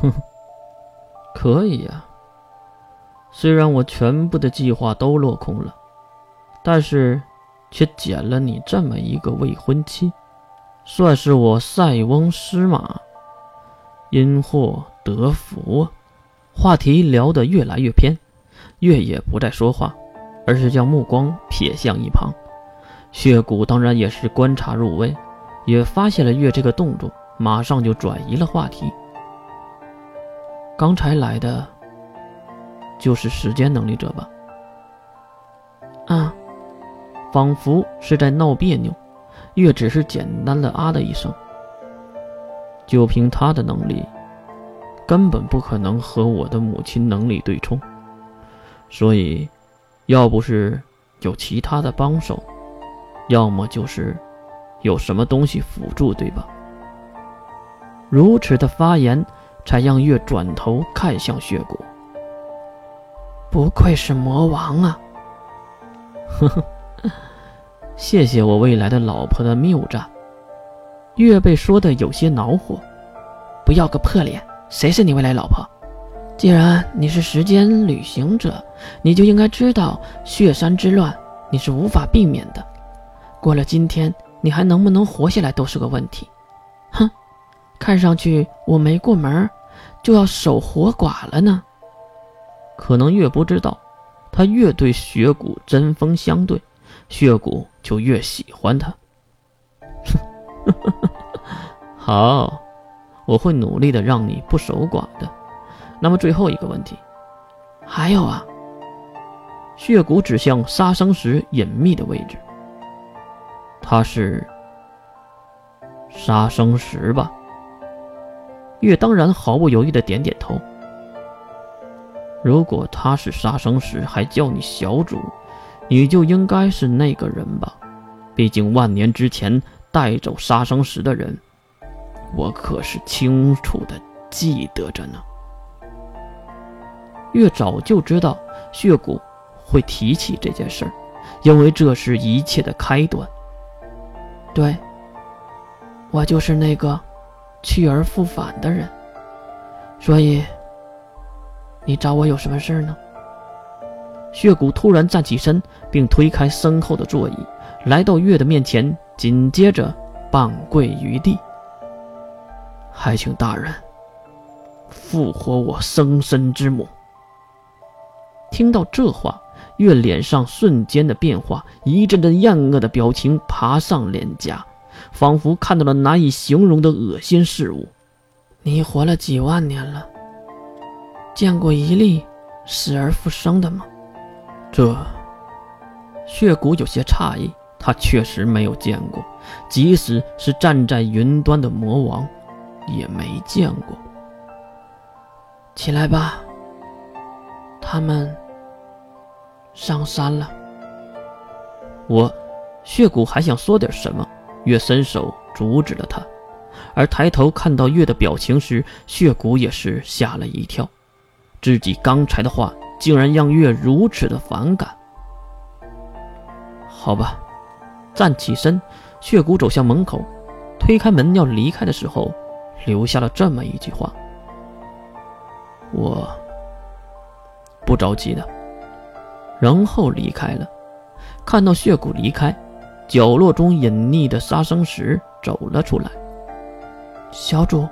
哼，可以呀。虽然我全部的计划都落空了，但是却捡了你这么一个未婚妻，算是我塞翁失马，因祸得福。话题聊得越来越偏，月也不再说话，而是将目光瞥向一旁。血骨当然也是观察入微，也发现了月这个动作，马上就转移了话题。刚才来的。就是时间能力者吧？啊，仿佛是在闹别扭。月只是简单的啊的一声。就凭他的能力，根本不可能和我的母亲能力对冲。所以，要不是有其他的帮手，要么就是有什么东西辅助，对吧？如此的发言，才让月转头看向血骨。不愧是魔王啊！呵呵，谢谢我未来的老婆的谬赞。月被说的有些恼火，不要个破脸！谁是你未来老婆？既然你是时间旅行者，你就应该知道血山之乱你是无法避免的。过了今天，你还能不能活下来都是个问题。哼，看上去我没过门，就要守活寡了呢。可能越不知道，他越对血骨针锋相对，血骨就越喜欢他。好，我会努力的让你不守寡的。那么最后一个问题，还有啊？血骨指向杀生石隐秘的位置，它是杀生石吧？月当然毫不犹豫的点点头。如果他是杀生石，还叫你小主，你就应该是那个人吧？毕竟万年之前带走杀生石的人，我可是清楚的记得着呢。月早就知道血骨会提起这件事儿，因为这是一切的开端。对，我就是那个去而复返的人，所以。你找我有什么事呢？血骨突然站起身，并推开身后的座椅，来到月的面前，紧接着半跪于地。还请大人复活我生身之母。听到这话，月脸上瞬间的变化，一阵阵厌恶的表情爬上脸颊，仿佛看到了难以形容的恶心事物。你活了几万年了？见过一例死而复生的吗？这血骨有些诧异，他确实没有见过，即使是站在云端的魔王，也没见过。起来吧，他们上山了。我血骨还想说点什么，月伸手阻止了他，而抬头看到月的表情时，血骨也是吓了一跳。自己刚才的话竟然让月如此的反感。好吧，站起身，血骨走向门口，推开门要离开的时候，留下了这么一句话：“我不着急的。”然后离开了。看到血骨离开，角落中隐匿的杀生石走了出来。小主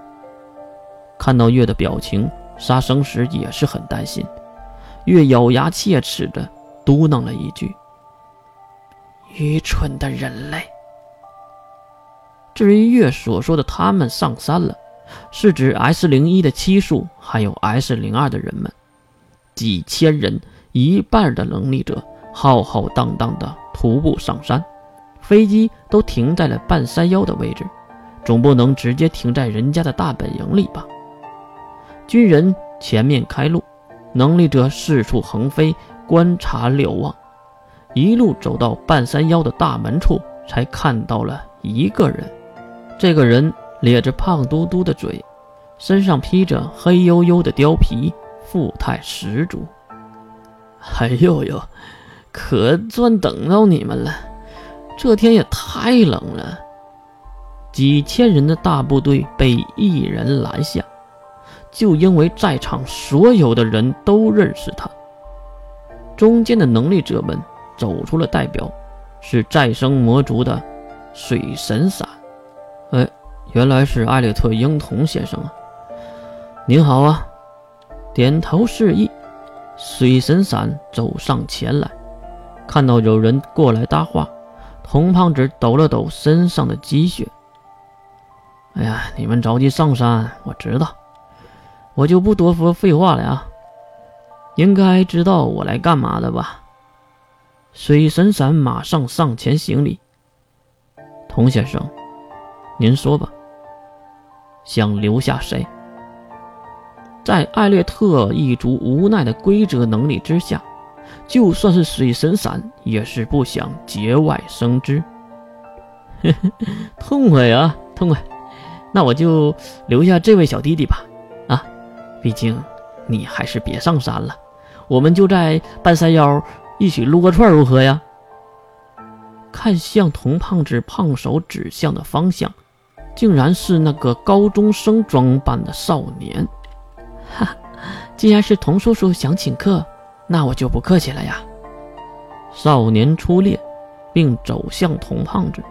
看到月的表情。杀生石也是很担心，月咬牙切齿的嘟囔了一句：“愚蠢的人类。”至于月所说的他们上山了，是指 S 零一的七术还有 S 零二的人们，几千人，一半的能力者，浩浩荡荡的徒步上山，飞机都停在了半山腰的位置，总不能直接停在人家的大本营里吧？军人前面开路，能力者四处横飞，观察瞭望，一路走到半山腰的大门处，才看到了一个人。这个人咧着胖嘟嘟的嘴，身上披着黑黝黝的貂皮，富态十足。哎呦呦，可算等到你们了！这天也太冷了。几千人的大部队被一人拦下。就因为在场所有的人都认识他。中间的能力者们走出了代表，是再生魔族的水神伞。哎，原来是艾略特·英童先生啊！您好啊！点头示意，水神伞走上前来，看到有人过来搭话，红胖子抖了抖身上的积雪。哎呀，你们着急上山，我知道，我就不多说废话了呀。应该知道我来干嘛的吧？水神伞马上上前行礼。童先生，您说吧，想留下谁？在艾略特一族无奈的规则能力之下，就算是水神伞也是不想节外生枝。痛快啊，痛快！那我就留下这位小弟弟吧。啊，毕竟你还是别上山了。我们就在半山腰一起撸个串，如何呀？看向童胖子胖手指向的方向，竟然是那个高中生装扮的少年。哈，既然是童叔叔想请客，那我就不客气了呀。少年出列，并走向童胖子，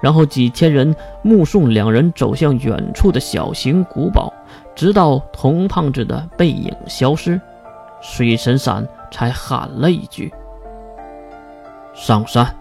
然后几千人目送两人走向远处的小型古堡，直到童胖子的背影消失。水神伞才喊了一句：“上山。”